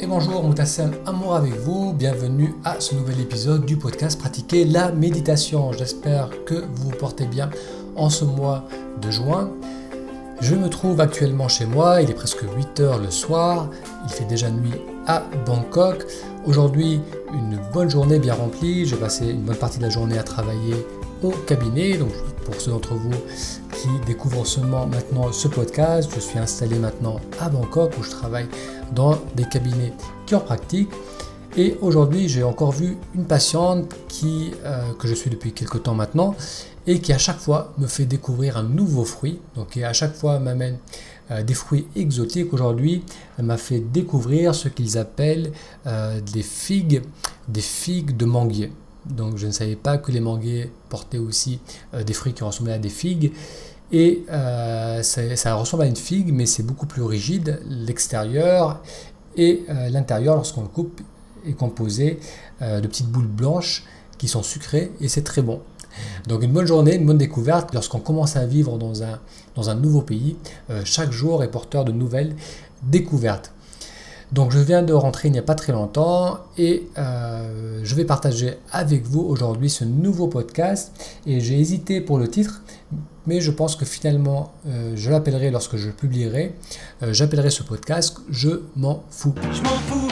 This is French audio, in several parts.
et bonjour, Moutassem Amour avec vous. Bienvenue à ce nouvel épisode du podcast Pratiquer la méditation. J'espère que vous vous portez bien en ce mois de juin. Je me trouve actuellement chez moi, il est presque 8 heures le soir, il fait déjà nuit à Bangkok. Aujourd'hui, une bonne journée bien remplie. J'ai passé une bonne partie de la journée à travailler au cabinet. Donc, pour ceux d'entre vous qui découvrent seulement maintenant ce podcast, je suis installé maintenant à Bangkok où je travaille dans des cabinets pratiquent. Et aujourd'hui, j'ai encore vu une patiente qui, euh, que je suis depuis quelques temps maintenant et qui à chaque fois me fait découvrir un nouveau fruit. Donc, à chaque fois m'amène euh, des fruits exotiques. Aujourd'hui, elle m'a fait découvrir ce qu'ils appellent euh, des figues, des figues de manguier. Donc, je ne savais pas que les manguiers portaient aussi des fruits qui ressemblaient à des figues. Et ça, ça, ressemble à une figue, mais c'est beaucoup plus rigide, l'extérieur et l'intérieur, lorsqu'on le coupe, est composé euh, de petites boules blanches qui sont sucrées et c'est très bon. Donc une bonne journée, une bonne découverte lorsqu'on commence à vivre dans un, nouveau pays. Euh, chaque jour est porteur de nouvelles découvertes. Donc je viens de rentrer il n'y a pas très longtemps et euh, je vais partager avec vous aujourd'hui ce nouveau podcast. Et j'ai hésité pour le titre, mais je pense que finalement je l'appellerai lorsque je publierai. J'appellerai ce podcast Je m'en fous. Je m'en fous.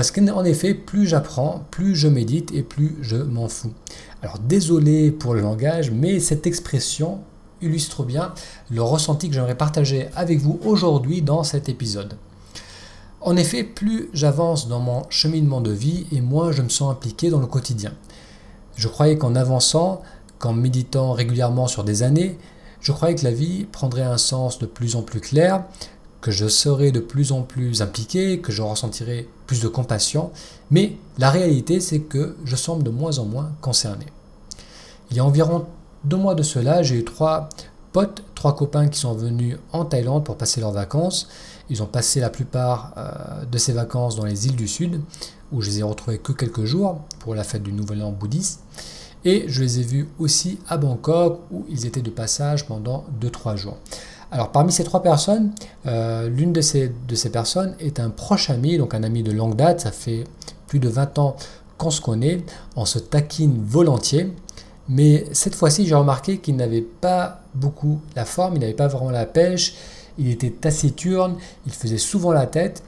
Parce qu'en effet, plus j'apprends, plus je médite et plus je m'en fous. Alors désolé pour le langage, mais cette expression illustre bien le ressenti que j'aimerais partager avec vous aujourd'hui dans cet épisode. En effet, plus j'avance dans mon cheminement de vie et moins je me sens impliqué dans le quotidien. Je croyais qu'en avançant, qu'en méditant régulièrement sur des années, je croyais que la vie prendrait un sens de plus en plus clair, que je serais de plus en plus impliqué, que je ressentirais plus de compassion, mais la réalité c'est que je semble de moins en moins concerné. Il y a environ deux mois de cela, j'ai eu trois potes, trois copains qui sont venus en Thaïlande pour passer leurs vacances. Ils ont passé la plupart euh, de ces vacances dans les îles du Sud, où je les ai retrouvés que quelques jours pour la fête du Nouvel An bouddhiste. Et je les ai vus aussi à Bangkok, où ils étaient de passage pendant 2-3 jours. Alors parmi ces trois personnes, euh, l'une de ces, de ces personnes est un proche ami, donc un ami de longue date, ça fait plus de 20 ans qu'on se connaît, on se taquine volontiers, mais cette fois-ci j'ai remarqué qu'il n'avait pas beaucoup la forme, il n'avait pas vraiment la pêche, il était taciturne, il faisait souvent la tête,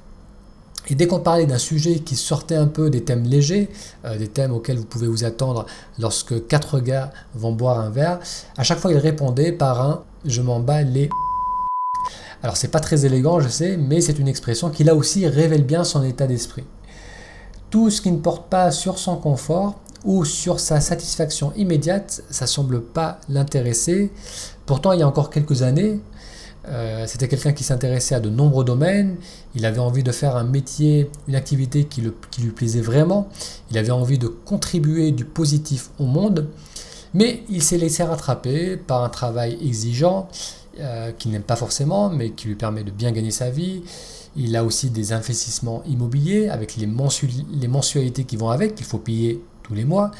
et dès qu'on parlait d'un sujet qui sortait un peu des thèmes légers, euh, des thèmes auxquels vous pouvez vous attendre lorsque quatre gars vont boire un verre, à chaque fois il répondait par un je m'en bats les alors c'est pas très élégant, je sais, mais c'est une expression qui là aussi révèle bien son état d'esprit. Tout ce qui ne porte pas sur son confort ou sur sa satisfaction immédiate, ça semble pas l'intéresser. Pourtant, il y a encore quelques années, euh, c'était quelqu'un qui s'intéressait à de nombreux domaines, il avait envie de faire un métier, une activité qui lui plaisait vraiment, il avait envie de contribuer du positif au monde, mais il s'est laissé rattraper par un travail exigeant, euh, qu'il n'aime pas forcément, mais qui lui permet de bien gagner sa vie. Il a aussi des investissements immobiliers avec les, les mensualités qui vont avec, qu'il faut payer tous les mois.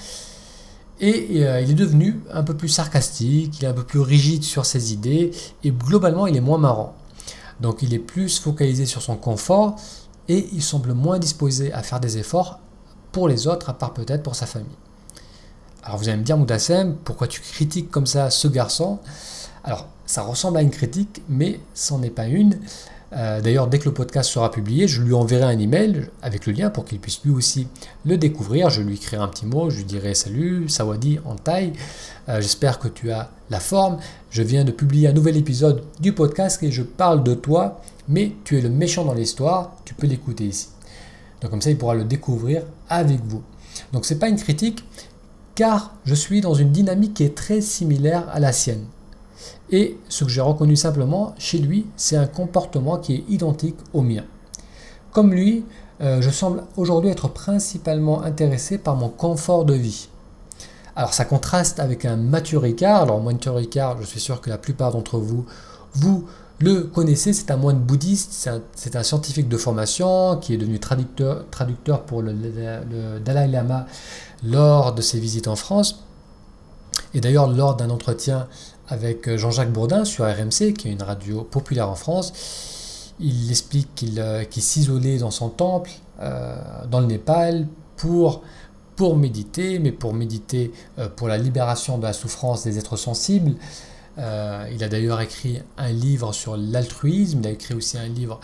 Et euh, il est devenu un peu plus sarcastique, il est un peu plus rigide sur ses idées, et globalement il est moins marrant. Donc il est plus focalisé sur son confort, et il semble moins disposé à faire des efforts pour les autres, à part peut-être pour sa famille. Alors vous allez me dire, Moutassem, pourquoi tu critiques comme ça ce garçon? Alors ça ressemble à une critique, mais ce n'est pas une. Euh, d'ailleurs, dès que le podcast sera publié, je lui enverrai un email avec le lien pour qu'il puisse lui aussi le découvrir. Je lui écrirai un petit mot, je lui dirai salut, Sawadi en taille. Euh, j'espère que tu as la forme. Je viens de publier un nouvel épisode du podcast et je parle de toi, mais tu es le méchant dans l'histoire. Tu peux l'écouter ici. Donc comme ça, il pourra le découvrir avec vous. Donc c'est pas une critique, car je suis dans une dynamique qui est très similaire à la sienne. Et ce que j'ai reconnu simplement chez lui, c'est un comportement qui est identique au mien. Comme lui, euh, je semble aujourd'hui être principalement intéressé par mon confort de vie. Alors ça contraste avec un Mathieu Ricard. Alors Mathieu Ricard, je suis sûr que la plupart d'entre vous, vous le connaissez, c'est un moine bouddhiste, c'est un, scientifique de formation qui est devenu traducteur, traducteur pour le Dalai Lama lors de ses visites en France. Et d'ailleurs, lors d'un entretien avec Jean-Jacques Bourdin sur RMC, qui est une radio populaire en France, il explique qu'il s'isolait dans son temple, dans le Népal, pour méditer, mais pour méditer pour la libération de la souffrance des êtres sensibles, euh, il a d'ailleurs écrit un livre sur l'altruisme, il a écrit aussi un livre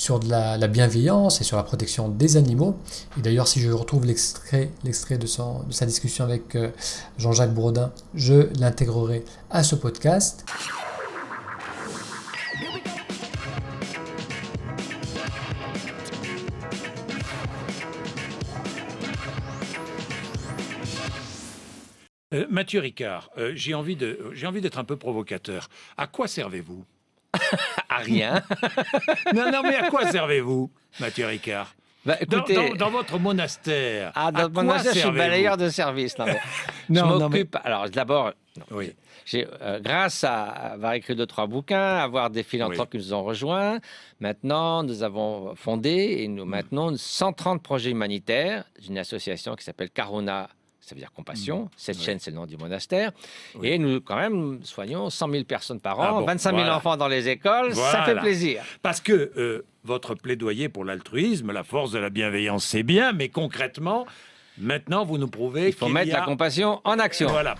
sur de la, bienveillance et sur la protection des animaux. Et d'ailleurs, si je retrouve l'extrait, de sa discussion avec euh, Jean-Jacques Bourdin, je l'intégrerai à ce podcast. Euh, Mathieu Ricard, euh, j'ai envie d'être un peu provocateur. À quoi servez-vous? À rien. non, non, mais à quoi servez-vous, Mathieu Ricard bah, écoutez, dans, votre monastère. Ah, dans mon monastère, je suis balayeur de service. Non, je m'occupe. Alors, d'abord, oui. Euh, grâce à avoir écrit deux, trois bouquins, avoir des philanthropes qui nous ont rejoints, maintenant, nous avons fondé et nous mm. maintenons 130 projets humanitaires d'une association qui s'appelle Carona ça veut dire compassion. Mm. Cette chaîne, c'est le nom du monastère. Et nous, quand même, soignons 100 000 personnes par an, 25 000 enfants dans les écoles. Ça fait plaisir. Parce que euh, votre plaidoyer pour l'altruisme, la force de la bienveillance, c'est bien, mais concrètement, maintenant, vous nous prouvez qu'il faut mettre la compassion en action. Voilà.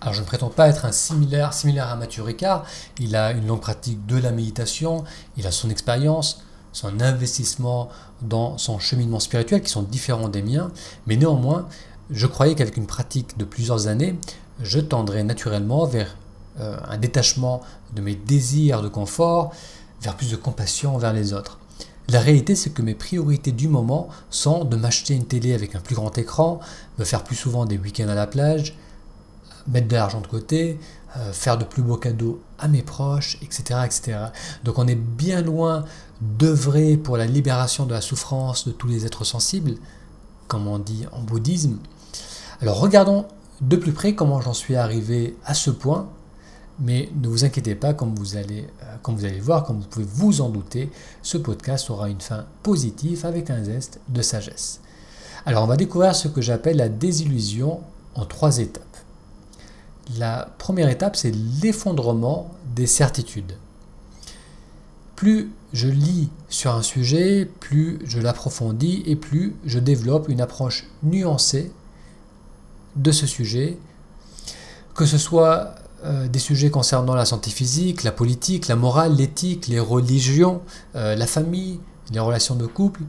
Alors je ne prétends pas être un similaire, similaire à Mathieu Ricard. Il a une longue pratique de la méditation, il a son expérience, son investissement dans son cheminement spirituel qui sont différents des miens, mais néanmoins, je croyais qu'avec une pratique de plusieurs années, je tendrais naturellement vers euh, un détachement de mes désirs de confort, vers plus de compassion envers les autres. La réalité, c'est que mes priorités du moment sont de m'acheter une télé avec un plus grand écran, me faire plus souvent des week-ends à la plage, mettre de l'argent de côté, euh, faire de plus beaux cadeaux à mes proches, etc., etc. Donc on est bien loin d'œuvrer pour la libération de la souffrance de tous les êtres sensibles, comme on dit en bouddhisme, alors regardons de plus près comment j'en suis arrivé à ce point, mais ne vous inquiétez pas, comme vous allez, euh, comme voir, comme vous pouvez vous en douter, ce podcast aura une fin positive avec un zeste de sagesse. Alors on va découvrir ce que j'appelle la désillusion en trois étapes. La première étape, c'est l'effondrement des certitudes. Plus je lis sur un sujet, plus je l'approfondis et plus je développe une approche nuancée de ce sujet, que ce soit euh, des sujets concernant la santé physique, la politique, la morale, l'éthique, les religions, euh, la famille, les relations de couple.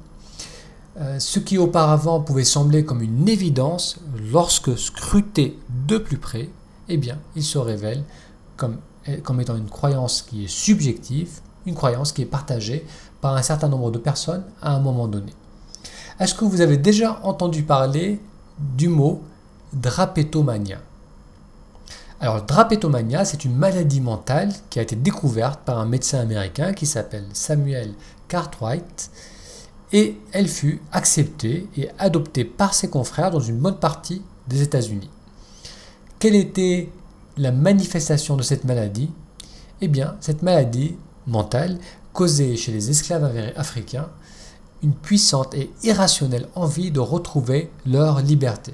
Euh, ce qui auparavant pouvait sembler comme une évidence, lorsque scruté de plus près, eh bien, il se révèle comme, comme étant une croyance qui est subjective, une croyance qui est partagée par un certain nombre de personnes à un moment donné. Est-ce que vous avez déjà entendu parler du mot drapétomania. Alors, drapétomania, c'est une maladie mentale qui a été découverte par un médecin américain qui s'appelle Samuel Cartwright et elle fut acceptée et adoptée par ses confrères dans une bonne partie des États-Unis. Quelle était la manifestation de cette maladie? Eh bien, cette maladie mentale causait chez les esclaves africains une puissante et irrationnelle envie de retrouver leur liberté.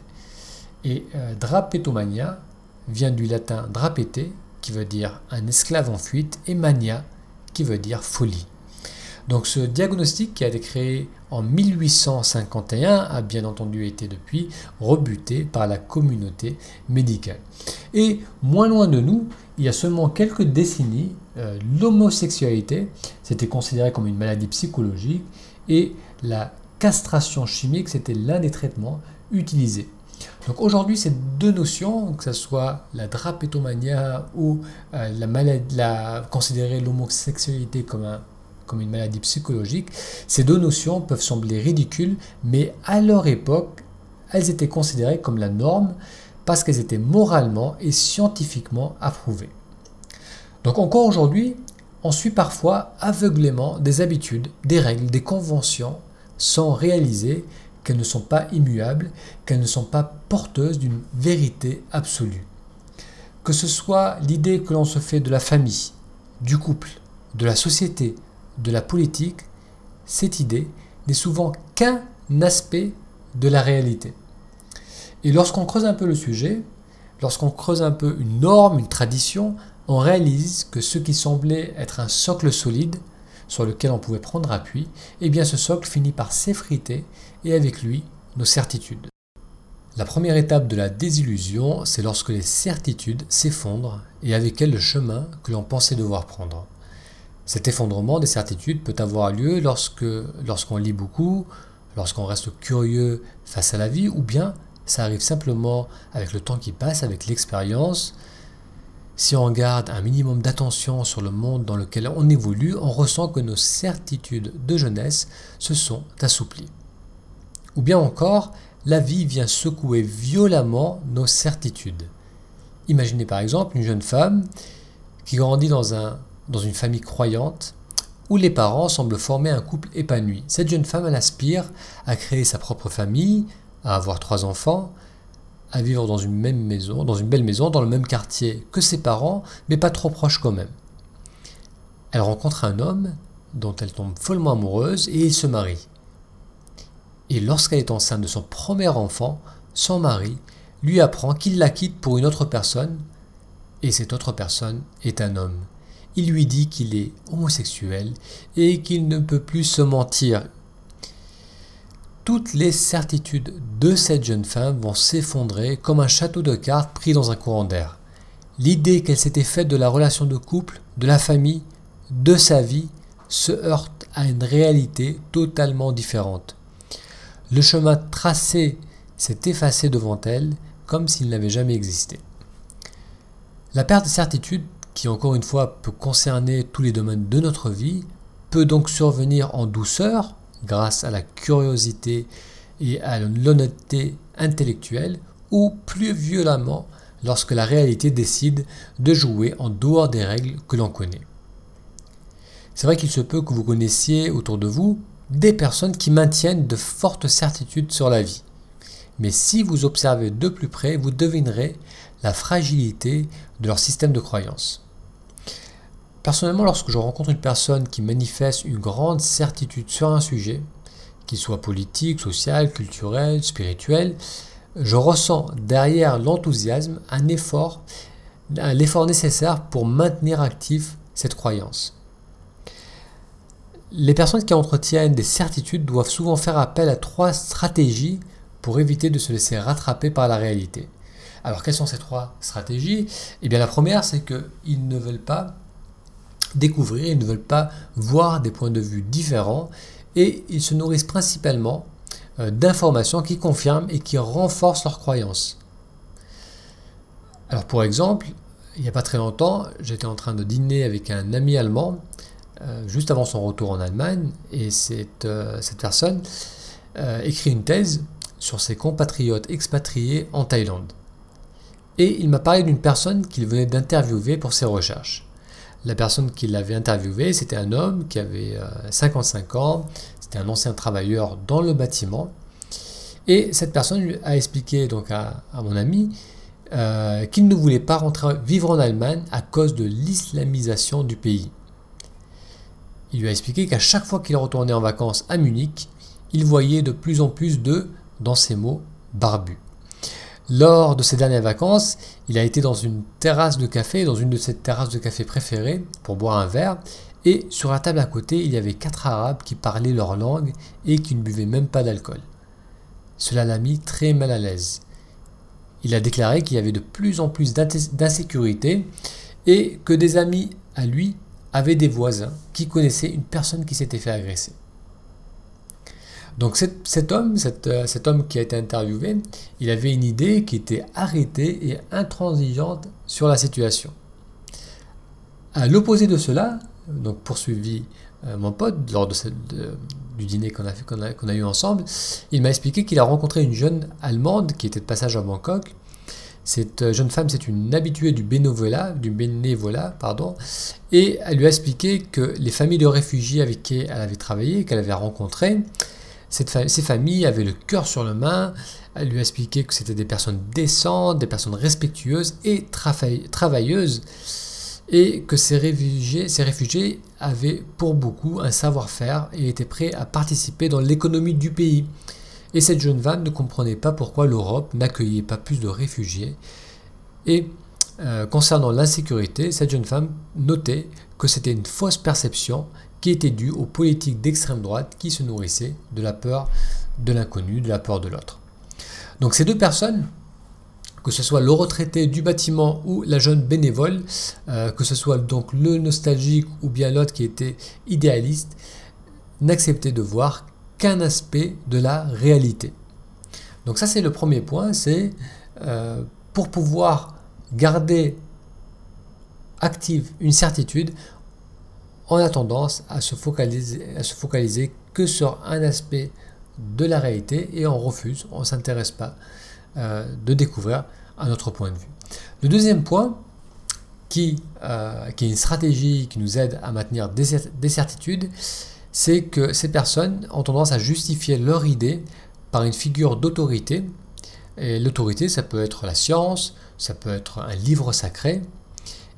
Et euh, drapetomania vient du latin drapete, qui veut dire un esclave en fuite, et mania, qui veut dire folie. Donc ce diagnostic qui a été créé en 1851 a bien entendu été depuis rebuté par la communauté médicale. Et moins loin de nous, il y a seulement quelques décennies, euh, l'homosexualité c'était considéré comme une maladie psychologique et la castration chimique c'était l'un des traitements utilisés. Donc aujourd'hui, ces deux notions, que ce soit la drapétomania ou euh, la maladie, la, considérer l'homosexualité comme, un, comme une maladie psychologique, ces deux notions peuvent sembler ridicules, mais à leur époque, elles étaient considérées comme la norme parce qu'elles étaient moralement et scientifiquement approuvées. Donc encore aujourd'hui, on suit parfois aveuglément des habitudes, des règles, des conventions sans réaliser qu'elles ne sont pas immuables, qu'elles ne sont pas porteuses d'une vérité absolue. Que ce soit l'idée que l'on se fait de la famille, du couple, de la société, de la politique, cette idée n'est souvent qu'un aspect de la réalité. Et lorsqu'on creuse un peu le sujet, lorsqu'on creuse un peu une norme, une tradition, on réalise que ce qui semblait être un socle solide sur lequel on pouvait prendre appui, eh bien ce socle finit par s'effriter et avec lui nos certitudes. La première étape de la désillusion, c'est lorsque les certitudes s'effondrent et avec elles le chemin que l'on pensait devoir prendre. Cet effondrement des certitudes peut avoir lieu lorsque lorsqu'on lit beaucoup, lorsqu'on reste curieux face à la vie, ou bien ça arrive simplement avec le temps qui passe, avec l'expérience. Si on garde un minimum d'attention sur le monde dans lequel on évolue, on ressent que nos certitudes de jeunesse se sont assouplies. Ou bien encore, la vie vient secouer violemment nos certitudes. Imaginez par exemple une jeune femme qui grandit dans, un, dans une famille croyante où les parents semblent former un couple épanoui. Cette jeune femme, elle aspire à créer sa propre famille, à avoir trois enfants, à vivre dans une même maison, dans une belle maison, dans le même quartier que ses parents, mais pas trop proche quand même. Elle rencontre un homme dont elle tombe follement amoureuse et ils se marient. Et lorsqu'elle est enceinte de son premier enfant, son mari lui apprend qu'il la quitte pour une autre personne, et cette autre personne est un homme. Il lui dit qu'il est homosexuel et qu'il ne peut plus se mentir. Toutes les certitudes de cette jeune femme vont s'effondrer comme un château de cartes pris dans un courant d'air. L'idée qu'elle s'était faite de la relation de couple, de la famille, de sa vie, se heurte à une réalité totalement différente. Le chemin tracé s'est effacé devant elle comme s'il n'avait jamais existé. La perte de certitude, qui encore une fois peut concerner tous les domaines de notre vie, peut donc survenir en douceur grâce à la curiosité et à l'honnêteté intellectuelle ou plus violemment lorsque la réalité décide de jouer en dehors des règles que l'on connaît. C'est vrai qu'il se peut que vous connaissiez autour de vous des personnes qui maintiennent de fortes certitudes sur la vie. Mais si vous observez de plus près, vous devinerez la fragilité de leur système de croyance. Personnellement, lorsque je rencontre une personne qui manifeste une grande certitude sur un sujet, qu'il soit politique, social, culturel, spirituel, je ressens derrière l'enthousiasme un effort, l'effort nécessaire pour maintenir actif cette croyance. Les personnes qui entretiennent des certitudes doivent souvent faire appel à trois stratégies pour éviter de se laisser rattraper par la réalité. Alors quelles sont ces trois stratégies? Eh bien la première c'est qu'ils ne veulent pas découvrir, ils ne veulent pas voir des points de vue différents et ils se nourrissent principalement euh, d'informations qui confirment et qui renforcent leurs croyances. Alors pour exemple, il n'y a pas très longtemps, j'étais en train de dîner avec un ami allemand juste avant son retour en Allemagne, et cette, euh, cette personne euh, écrit une thèse sur ses compatriotes expatriés en Thaïlande. Et il m'a parlé d'une personne qu'il venait d'interviewer pour ses recherches. La personne qui l'avait interviewé, c'était un homme qui avait 55 ans, c'était un ancien travailleur dans le bâtiment. Et cette personne a expliqué donc à mon ami qu'il ne voulait pas rentrer vivre en Allemagne à cause de l'islamisation du pays. Il lui a expliqué qu'à chaque fois qu'il retournait en vacances à Munich, il voyait de plus en plus de, dans ses mots, barbus. Lors de ses dernières vacances, il a été dans une terrasse de café, dans une de ses terrasses de café préférées, pour boire un verre, et sur la table à côté, il y avait quatre Arabes qui parlaient leur langue et qui ne buvaient même pas d'alcool. Cela l'a mis très mal à l'aise. Il a déclaré qu'il y avait de plus en plus d'insécurité et que des amis à lui avait des voisins qui connaissaient une personne qui s'était fait agresser. Donc cet, homme, euh, cet, homme qui a été interviewé, il avait une idée qui était arrêtée et intransigeante sur la situation. À l'opposé de cela, donc poursuivi euh, mon pote lors de, du dîner qu'on a, qu'on a eu ensemble, il m'a expliqué qu'il a rencontré une jeune Allemande qui était de passage à Bangkok cette euh, jeune femme, c'est une habituée du bénévolat, du bénévolat, pardon, et elle lui a expliqué que les familles de réfugiés avec qui elle avait travaillé, qu'elle avait rencontrées, ces familles avaient le cœur sur le main. Elle lui a expliqué que c'était des personnes décentes, des personnes respectueuses et travailleuses, et que ces réfugiés, ces réfugiés avaient pour beaucoup un savoir-faire et étaient prêts à participer dans l'économie du pays. Et cette jeune femme ne comprenait pas pourquoi l'Europe n'accueillait pas plus de réfugiés Et euh, concernant l'insécurité, cette jeune femme notait que c'était une fausse perception qui était due aux politiques d'extrême droite qui se nourrissaient de la peur de l'inconnu, de la peur de l'autre. Donc ces deux personnes, que ce soit le retraité du bâtiment ou la jeune bénévole, euh, que ce soit donc le nostalgique ou bien l'autre qui était idéaliste, n'acceptaient de voir qu'un aspect de la réalité. Donc ça c'est le premier point, c'est euh, pour pouvoir garder active une certitude, on a tendance à se focaliser, à se focaliser que sur un aspect de la réalité et on refuse, on s'intéresse pas euh, de découvrir un autre point de vue. Le deuxième point, qui, euh, qui est une stratégie qui nous aide à maintenir des, certitudes, c'est que ces personnes ont tendance à justifier leur idée par une figure d'autorité. Et l'autorité, ça peut être la science, ça peut être un livre sacré.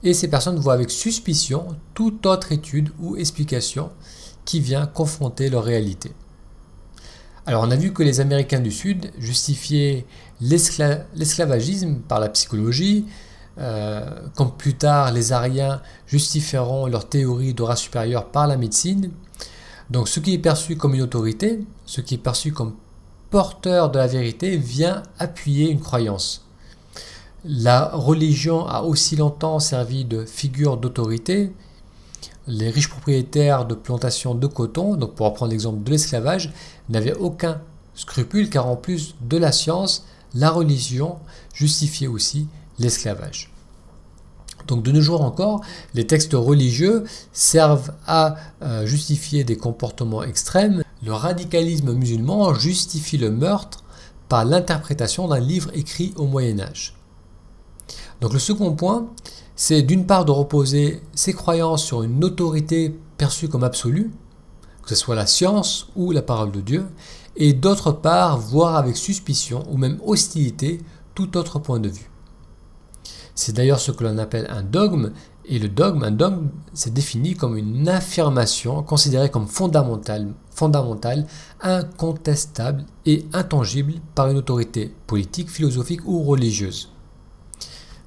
Et ces personnes voient avec suspicion toute autre étude ou explication qui vient confronter leur réalité. Alors on a vu que les Américains du Sud justifiaient l'esclavagisme par la psychologie, euh, comme plus tard les Ariens justifieront leur théorie de race supérieure par la médecine. Donc ce qui est perçu comme une autorité, ce qui est perçu comme porteur de la vérité vient appuyer une croyance. La religion a aussi longtemps servi de figure d'autorité, les riches propriétaires de plantations de coton, donc pour reprendre l'exemple de l'esclavage, n'avaient aucun scrupule car en plus de la science, la religion justifiait aussi l'esclavage. Donc de nos jours encore, les textes religieux servent à euh, justifier des comportements extrêmes. Le radicalisme musulman justifie le meurtre par l'interprétation d'un livre écrit au Moyen Âge. Donc le second point, c'est d'une part de reposer ses croyances sur une autorité perçue comme absolue, que ce soit la science ou la parole de Dieu, et d'autre part voir avec suspicion ou même hostilité tout autre point de vue. C'est d'ailleurs ce que l'on appelle un dogme, et le dogme, un dogme, c'est défini comme une affirmation considérée comme fondamentale, fondamentale, incontestable et intangible par une autorité politique, philosophique ou religieuse.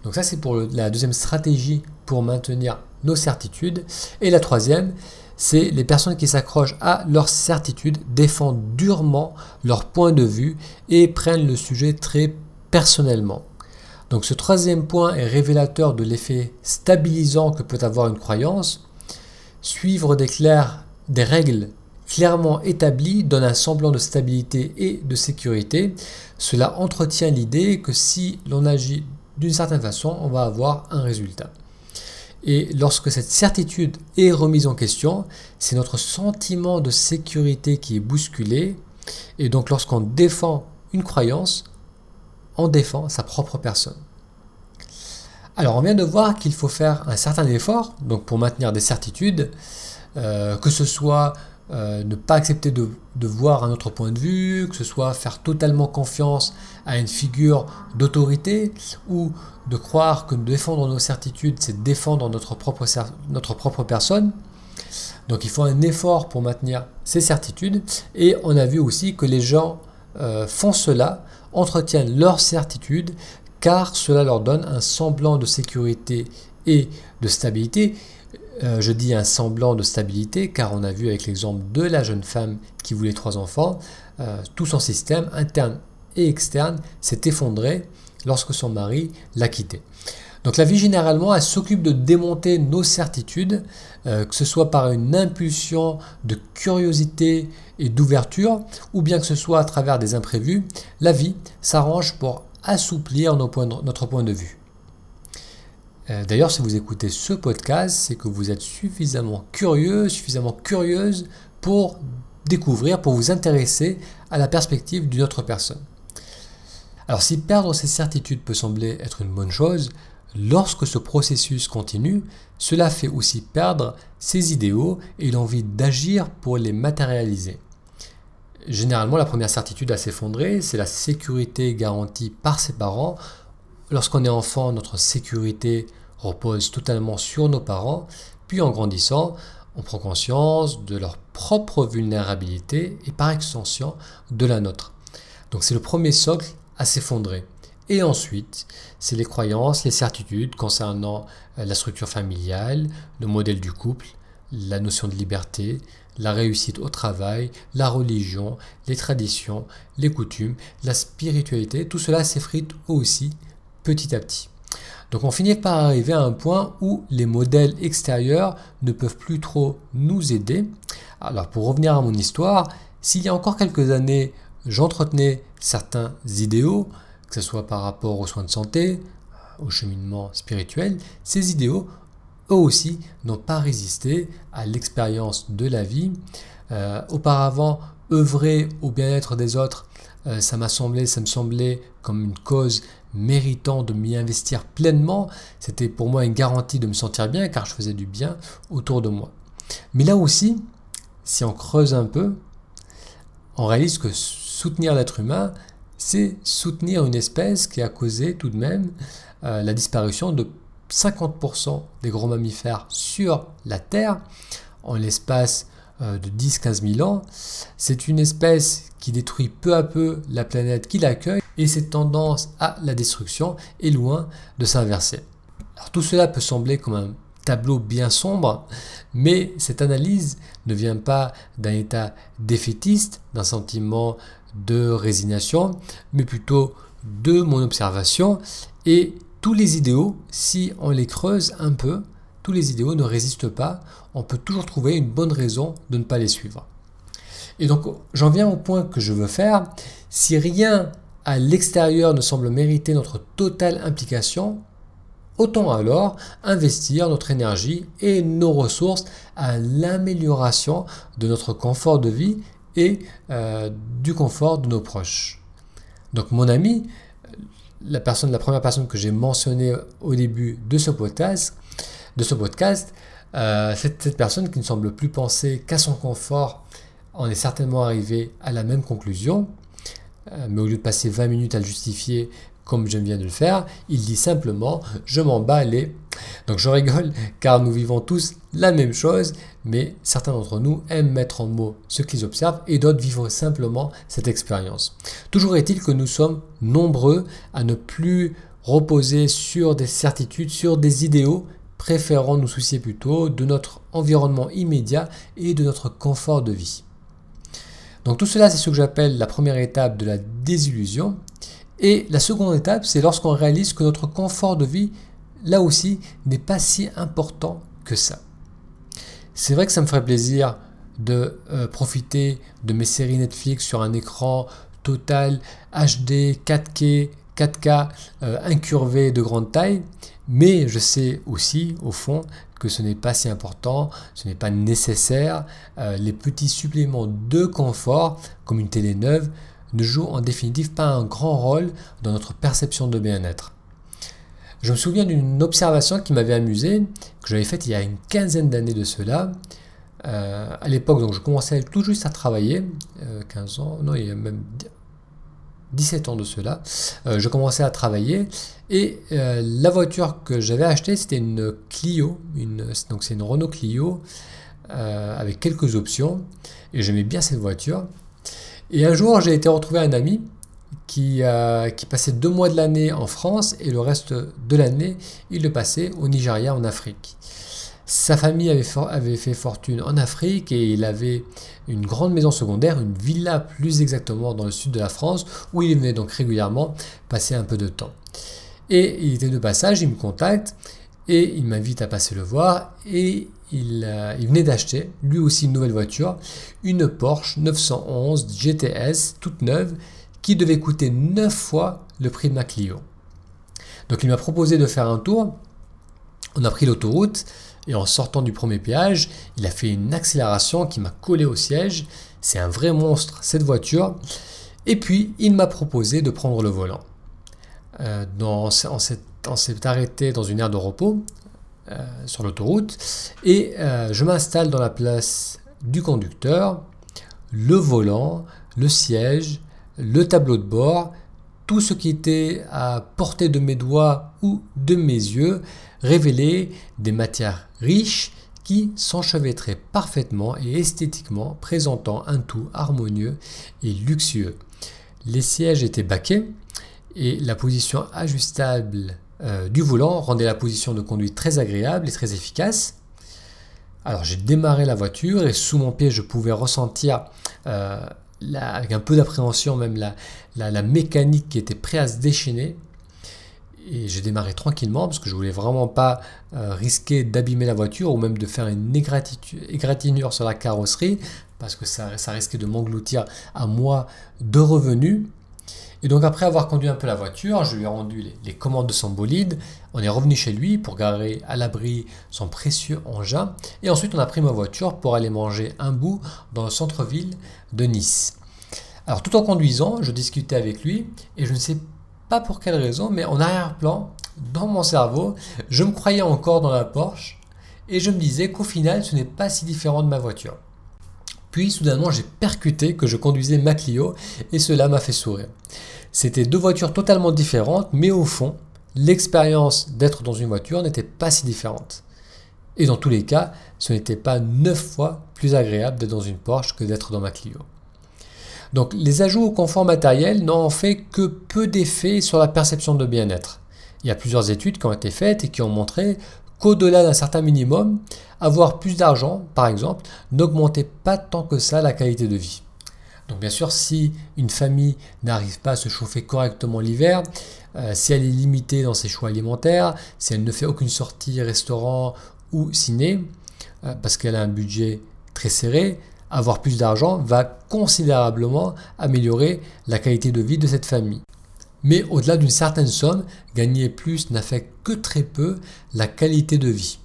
Donc ça, c'est pour la deuxième stratégie pour maintenir nos certitudes. Et la troisième, c'est les personnes qui s'accrochent à leurs certitudes, défendent durement leur point de vue et prennent le sujet très personnellement. Donc ce troisième point est révélateur de l'effet stabilisant que peut avoir une croyance. Suivre des, règles clairement établies donne un semblant de stabilité et de sécurité. Cela entretient l'idée que si l'on agit d'une certaine façon, on va avoir un résultat. Et lorsque cette certitude est remise en question, c'est notre sentiment de sécurité qui est bousculé. Et donc lorsqu'on défend une croyance, on défend sa propre personne. Alors on vient de voir qu'il faut faire un certain effort donc pour maintenir des certitudes, euh, que ce soit euh, ne pas accepter de, voir un autre point de vue, que ce soit faire totalement confiance à une figure d'autorité, ou de croire que défendre nos certitudes, c'est défendre notre propre, notre propre personne. Donc il faut un effort pour maintenir ces certitudes. Et on a vu aussi que les gens euh, font cela, entretiennent leurs certitudes, car cela leur donne un semblant de sécurité et de stabilité euh, je dis un semblant de stabilité, car on a vu avec l'exemple de la jeune femme qui voulait trois enfants, euh, tout son système interne et externe s'est effondré lorsque son mari l'a quitté. Donc la vie généralement, elle s'occupe de démonter nos certitudes, euh, que ce soit par une impulsion de curiosité et d'ouverture, ou bien que ce soit à travers des imprévus. La vie s'arrange pour assouplir notre point de vue. Euh, d'ailleurs, si vous écoutez ce podcast, c'est que vous êtes suffisamment curieux, suffisamment curieuse pour découvrir, pour vous intéresser à la perspective d'une autre personne. Alors si perdre ses certitudes peut sembler être une bonne chose, lorsque ce processus continue, cela fait aussi perdre ses idéaux et l'envie d'agir pour les matérialiser. Généralement, la première certitude à s'effondrer, c'est la sécurité garantie par ses parents Lorsqu'on est enfant, notre sécurité repose totalement sur nos parents, puis en grandissant, on prend conscience de leur propre vulnérabilité et par extension de la nôtre. Donc c'est le premier socle à s'effondrer. Et ensuite, c'est les croyances, les certitudes concernant euh, la structure familiale, le modèle du couple, la notion de liberté, la réussite au travail, la religion, les traditions, les coutumes, la spiritualité, tout cela s'effrite aussi petit à petit. Donc on finit par arriver à un point où les modèles extérieurs ne peuvent plus trop nous aider. Alors pour revenir à mon histoire, s'il y a encore quelques années, j'entretenais certains idéaux, que ce soit par rapport aux soins de santé, au cheminement spirituel, ces idéaux, eux aussi, n'ont pas résisté à l'expérience de la vie. Euh, auparavant, œuvrer au bien-être des autres, euh, ça m'a semblé, ça me semblait comme une cause méritant de m'y investir pleinement. C'était pour moi une garantie de me sentir bien car je faisais du bien autour de moi. Mais là aussi, si on creuse un peu, on réalise que soutenir l'être humain, c'est soutenir une espèce qui a causé tout de même euh, la disparition de 50% des gros mammifères sur la Terre en l'espace euh, de 10-15 000 ans. C'est une espèce qui détruit peu à peu la planète qui l'accueille et cette tendance à la destruction est loin de s'inverser. tout cela peut sembler comme un tableau bien sombre, mais cette analyse ne vient pas d'un état défaitiste, d'un sentiment de résignation, mais plutôt de mon observation. Et tous les idéaux, si on les creuse un peu, tous les idéaux ne résistent pas, on peut toujours trouver une bonne raison de ne pas les suivre. Et donc j'en viens au point que je veux faire. Si rien à l'extérieur ne semble mériter notre totale implication, autant alors investir notre énergie et nos ressources à l'amélioration de notre confort de vie et euh, du confort de nos proches. Donc mon ami, la, personne, la première personne que j'ai mentionnée au début de ce podcast, de ce podcast euh, cette, personne qui ne semble plus penser qu'à son confort, en est certainement arrivé à la même conclusion. Euh, mais au lieu de passer 20 minutes à le justifier comme je viens de le faire, il dit simplement je m'en bats les. Donc je rigole car nous vivons tous la même chose, mais certains d'entre nous aiment mettre en mots ce qu'ils observent et d'autres vivent simplement cette expérience. Toujours est-il que nous sommes nombreux à ne plus reposer sur des certitudes, sur des idéaux, préférant nous soucier plutôt de notre environnement immédiat et de notre confort de vie. Donc tout cela, c'est ce que j'appelle la première étape de la désillusion. Et la seconde étape, c'est lorsqu'on réalise que notre confort de vie, là aussi, n'est pas si important que ça. C'est vrai que ça me ferait plaisir de euh, profiter de mes séries Netflix sur un écran total HD, 4K, 4K, incurvé de grande taille, mais je sais aussi, au fond, que ce n'est pas si important, ce n'est pas nécessaire. Euh, les petits suppléments de confort, comme une télé neuve, ne jouent en définitive pas un grand rôle dans notre perception de bien-être. Je me souviens d'une observation qui m'avait amusé, que j'avais faite il y a une quinzaine d'années de cela. Euh, à l'époque, je commençais tout juste à travailler, 15 euh, ans, non, il y a même 17 ans de cela, euh, je commençais à travailler et la voiture que j'avais achetée c'était une Clio, donc c'est une Renault Clio avec quelques options et j'aimais bien cette voiture. Et un jour j'ai été retrouver un ami qui, qui passait deux mois de l'année en France et le reste de l'année il le passait au Nigeria en Afrique. Sa famille avait, fait fortune en Afrique et il avait une grande maison secondaire, une villa plus exactement dans le sud de la France, où il venait donc régulièrement passer un peu de temps. Et il était de passage, il me contacte et il m'invite à passer le voir et il, euh, il venait d'acheter lui aussi une nouvelle voiture, une Porsche 911 GTS toute neuve qui devait coûter 9 fois le prix de ma Clio. Donc il m'a proposé de faire un tour. On a pris l'autoroute et en sortant du premier péage, il a fait une accélération qui m'a collé au siège. C'est un vrai monstre cette voiture. Et puis il m'a proposé de prendre le volant. Euh, on s'est arrêté dans une aire de repos euh, sur l'autoroute et euh, je m'installe dans la place du conducteur, le volant, le siège, le tableau de bord, tout ce qui était à portée de mes doigts ou de mes yeux révélait des matières riches qui s'enchevêtraient parfaitement et esthétiquement, présentant un tout harmonieux et luxueux. Les sièges étaient baquets et la position ajustable euh, du volant rendait la position de conduite très agréable et très efficace. Alors j'ai démarré la voiture et sous mon pied je pouvais ressentir euh, avec un peu d'appréhension même la, mécanique qui était prête à se déchaîner. Et j'ai démarré tranquillement parce que je voulais vraiment pas euh, risquer d'abîmer la voiture ou même de faire une égratignure sur la carrosserie parce que ça, ça risquait de m'engloutir à moi de revenus. Et donc après avoir conduit un peu la voiture, je lui ai rendu les, commandes de son bolide. On est revenu chez lui pour garer à l'abri son précieux engin. Et ensuite on a pris ma voiture pour aller manger un bout dans le centre-ville de Nice. Alors tout en conduisant, je discutais avec lui et je ne sais pas pour quelle raison, mais en arrière-plan, dans mon cerveau, je me croyais encore dans la Porsche et je me disais qu'au final ce n'est pas si différent de ma voiture. Puis soudainement j'ai percuté que je conduisais ma Clio et cela m'a fait sourire. C'était deux voitures totalement différentes, mais au fond, l'expérience d'être dans une voiture n'était pas si différente. Et dans tous les cas, ce n'était pas neuf fois plus agréable d'être dans une Porsche que d'être dans ma Clio. Donc les ajouts au confort matériel n'ont fait que peu d'effet sur la perception de bien-être. Il y a plusieurs études qui ont été faites et qui ont montré qu'au-delà d'un certain minimum, avoir plus d'argent, par exemple, n'augmentait pas tant que ça la qualité de vie. Donc bien sûr, si une famille n'arrive pas à se chauffer correctement l'hiver, euh, si elle est limitée dans ses choix alimentaires, si elle ne fait aucune sortie restaurant ou ciné, euh, parce qu'elle a un budget très serré, avoir plus d'argent va considérablement améliorer la qualité de vie de cette famille. Mais au-delà d'une certaine somme, gagner plus n'affecte que très peu la qualité de vie.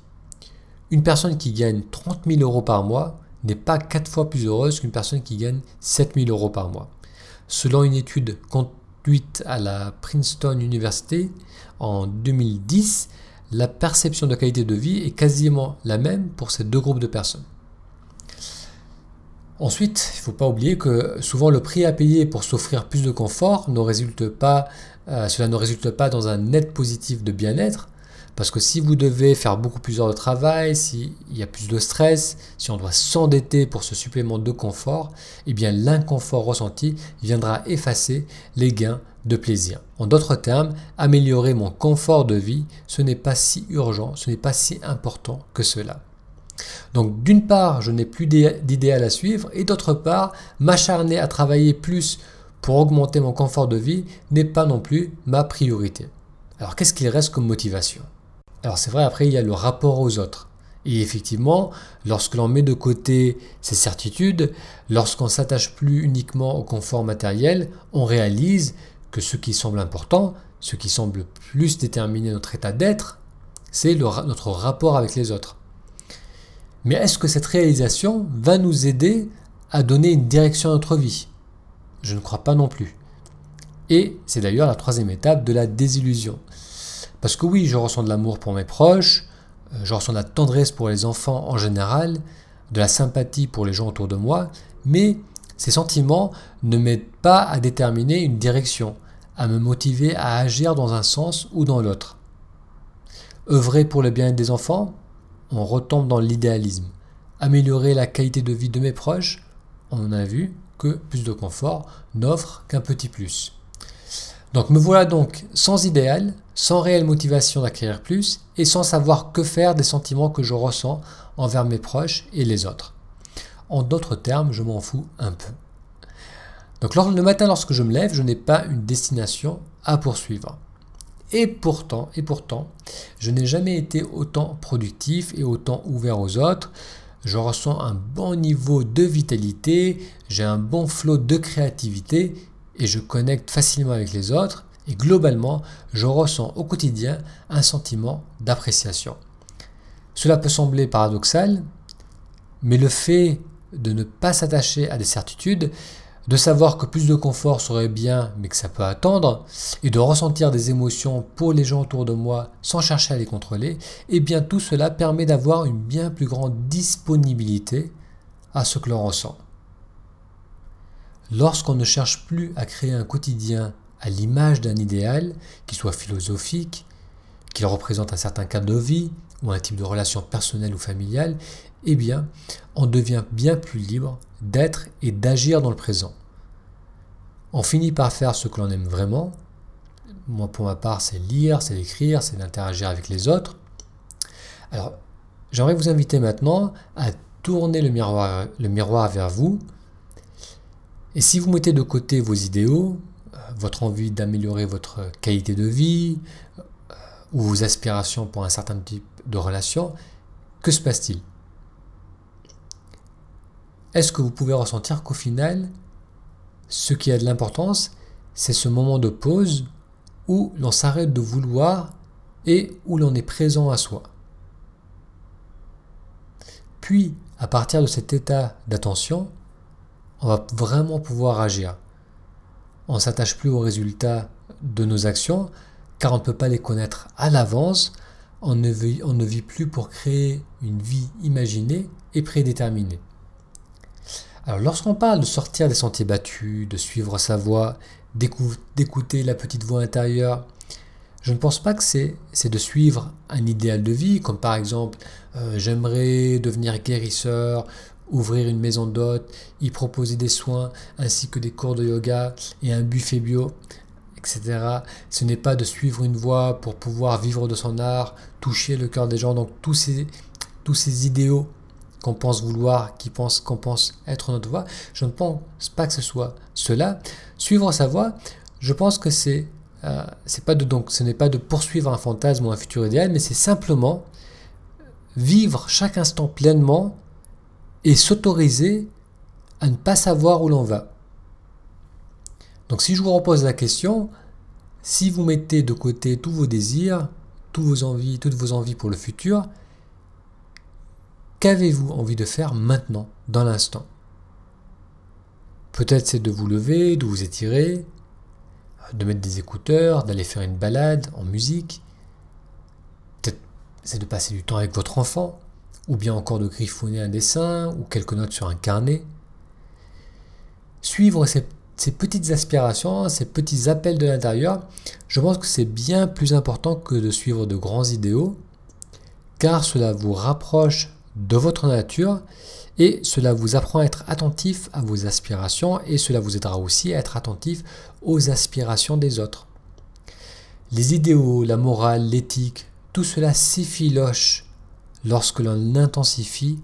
Une personne qui gagne 30 000 euros par mois n'est pas 4 fois plus heureuse qu'une personne qui gagne 7 000 euros par mois. Selon une étude conduite à la Princeton University en 2010, la perception de qualité de vie est quasiment la même pour ces deux groupes de personnes. Ensuite, il ne faut pas oublier que souvent le prix à payer pour s'offrir plus de confort ne résulte pas, euh, cela ne résulte pas dans un net positif de bien-être, parce que si vous devez faire beaucoup plus d'heures de travail, s'il y a plus de stress, si on doit s'endetter pour ce supplément de confort, eh bien l'inconfort ressenti viendra effacer les gains de plaisir. En d'autres termes, améliorer mon confort de vie, ce n'est pas si urgent, ce n'est pas si important que cela. Donc d'une part, je n'ai plus d'idéal à suivre et d'autre part, m'acharner à travailler plus pour augmenter mon confort de vie n'est pas non plus ma priorité. Alors qu'est-ce qu'il reste comme motivation? Alors c'est vrai, après il y a le rapport aux autres. Et effectivement, lorsque l'on met de côté ces certitudes, lorsqu'on s'attache plus uniquement au confort matériel, on réalise que ce qui semble important, ce qui semble plus déterminer notre état d'être, c'est notre rapport avec les autres. Mais est-ce que cette réalisation va nous aider à donner une direction à notre vie? Je ne crois pas non plus. Et c'est d'ailleurs la troisième étape de la désillusion. Parce que oui, je ressens de l'amour pour mes proches, euh, je ressens de la tendresse pour les enfants en général, de la sympathie pour les gens autour de moi, mais ces sentiments ne m'aident pas à déterminer une direction, à me motiver à agir dans un sens ou dans l'autre. Œuvrer pour le bien-être des enfants? On retombe dans l'idéalisme. Améliorer la qualité de vie de mes proches, on a vu que plus de confort n'offre qu'un petit plus. Donc me voilà donc sans idéal, sans réelle motivation d'acquérir plus et sans savoir que faire des sentiments que je ressens envers mes proches et les autres. En d'autres termes, je m'en fous un peu. Donc le matin lorsque je me lève, je n'ai pas une destination à poursuivre. Et pourtant, et pourtant, je n'ai jamais été autant productif et autant ouvert aux autres. Je ressens un bon niveau de vitalité, j'ai un bon flot de créativité et je connecte facilement avec les autres. Et globalement, je ressens au quotidien un sentiment d'appréciation. Cela peut sembler paradoxal, mais le fait de ne pas s'attacher à des certitudes, de savoir que plus de confort serait bien, mais que ça peut attendre, et de ressentir des émotions pour les gens autour de moi sans chercher à les contrôler, et eh bien tout cela permet d'avoir une bien plus grande disponibilité à ce que l'on ressent. Lorsqu'on ne cherche plus à créer un quotidien à l'image d'un idéal, qui soit philosophique, qu'il représente un certain cadre de vie ou un type de relation personnelle ou familiale, eh bien, on devient bien plus libre d'être et d'agir dans le présent. On finit par faire ce que l'on aime vraiment, moi, pour ma part, c'est lire, c'est écrire, c'est d'interagir avec les autres. Alors, j'aimerais vous inviter maintenant à tourner le miroir, le miroir vers vous. Et si vous mettez de côté vos idéaux, euh, votre envie d'améliorer votre qualité de vie euh, ou vos aspirations pour un certain type de relation, que se passe-t-il? Est-ce que vous pouvez ressentir qu'au final, ce qui a de l'importance, c'est ce moment de pause où l'on s'arrête de vouloir et où l'on est présent à soi? Puis, à partir de cet état d'attention, on va vraiment pouvoir agir. On ne s'attache plus aux résultats de nos actions, car on ne peut pas les connaître à l'avance. On, ne vit, plus pour créer une vie imaginée et prédéterminée. Alors lorsqu'on parle de sortir des sentiers battus, de suivre sa voie, d'écouter la petite voix intérieure, je ne pense pas que c'est de suivre un idéal de vie, comme par exemple euh, j'aimerais devenir guérisseur, ouvrir une maison d'hôte, y proposer des soins ainsi que des cours de yoga et un buffet bio, etc. Ce n'est pas de suivre une voie pour pouvoir vivre de son art, toucher le cœur des gens. Donc tous ces, tous ces idéaux qu'on pense vouloir, qui pense, qu'on pense être notre voie. Je ne pense pas que ce soit cela. Suivre sa voie, je pense que c'est, euh, c'est pas de donc, ce n'est pas de poursuivre un fantasme ou un futur idéal, mais c'est simplement vivre chaque instant pleinement et s'autoriser à ne pas savoir où l'on va. Donc si je vous repose la question, si vous mettez de côté tous vos désirs, tous vos envies, toutes vos envies pour le futur, Qu'avez-vous envie de faire maintenant, dans l'instant? Peut-être c'est de vous lever, de vous étirer, de mettre des écouteurs, d'aller faire une balade en musique. Peut-être c'est de passer du temps avec votre enfant, ou bien encore de griffonner un dessin ou quelques notes sur un carnet. Suivre ces, petites aspirations, ces petits appels de l'intérieur, je pense que c'est bien plus important que de suivre de grands idéaux, car cela vous rapproche de votre nature et cela vous apprend à être attentif à vos aspirations et cela vous aidera aussi à être attentif aux aspirations des autres. Les idéaux, la morale, l'éthique, tout cela s'effiloche lorsque l'on intensifie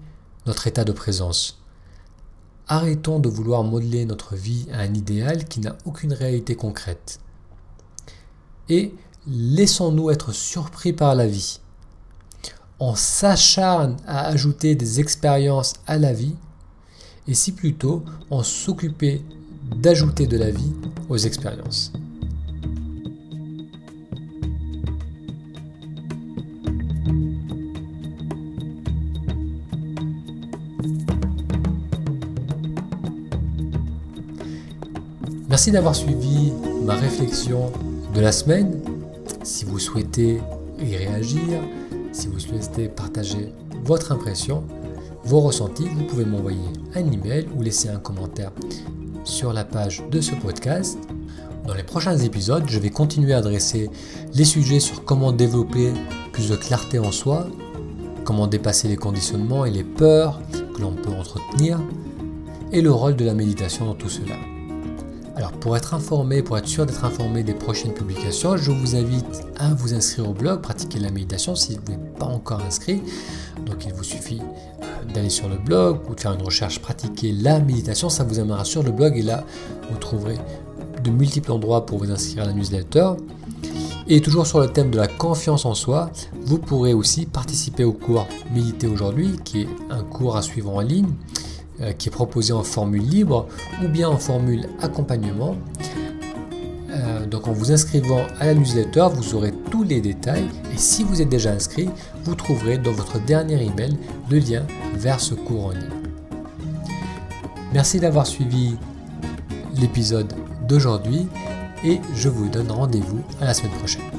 notre état de présence. Arrêtons de vouloir modeler notre vie à un idéal qui n'a aucune réalité concrète. Et laissons-nous être surpris par la vie on s'acharne à ajouter des expériences à la vie, et si plutôt on s'occupait d'ajouter de la vie aux expériences. Merci d'avoir suivi ma réflexion de la semaine. Si vous souhaitez y réagir, si vous souhaitez partager votre impression, vos ressentis, vous pouvez m'envoyer un email ou laisser un commentaire sur la page de ce podcast. Dans les prochains épisodes, je vais continuer à adresser les sujets sur comment développer plus de clarté en soi, comment dépasser les conditionnements et les peurs que l'on peut entretenir, et le rôle de la méditation dans tout cela. Alors pour être informé, pour être sûr d'être informé des prochaines publications, je vous invite à vous inscrire au blog, pratiquer la méditation si vous pas encore inscrit. Donc il vous suffit euh, d'aller sur le blog ou de faire une recherche pratiquer la méditation, ça vous amènera sur le blog et là vous trouverez de multiples endroits pour vous inscrire à la newsletter. Et toujours sur le thème de la confiance en soi, vous pourrez aussi participer au cours Méditer aujourd'hui, qui est un cours à suivre en ligne euh, qui est proposé en formule libre ou bien en formule accompagnement. Euh, donc en vous inscrivant à la newsletter, vous aurez détails et si vous êtes déjà inscrit, vous trouverez dans votre dernier email le lien vers ce cours en ligne. Merci d'avoir suivi l'épisode d'aujourd'hui et je vous donne rendez-vous à la semaine prochaine.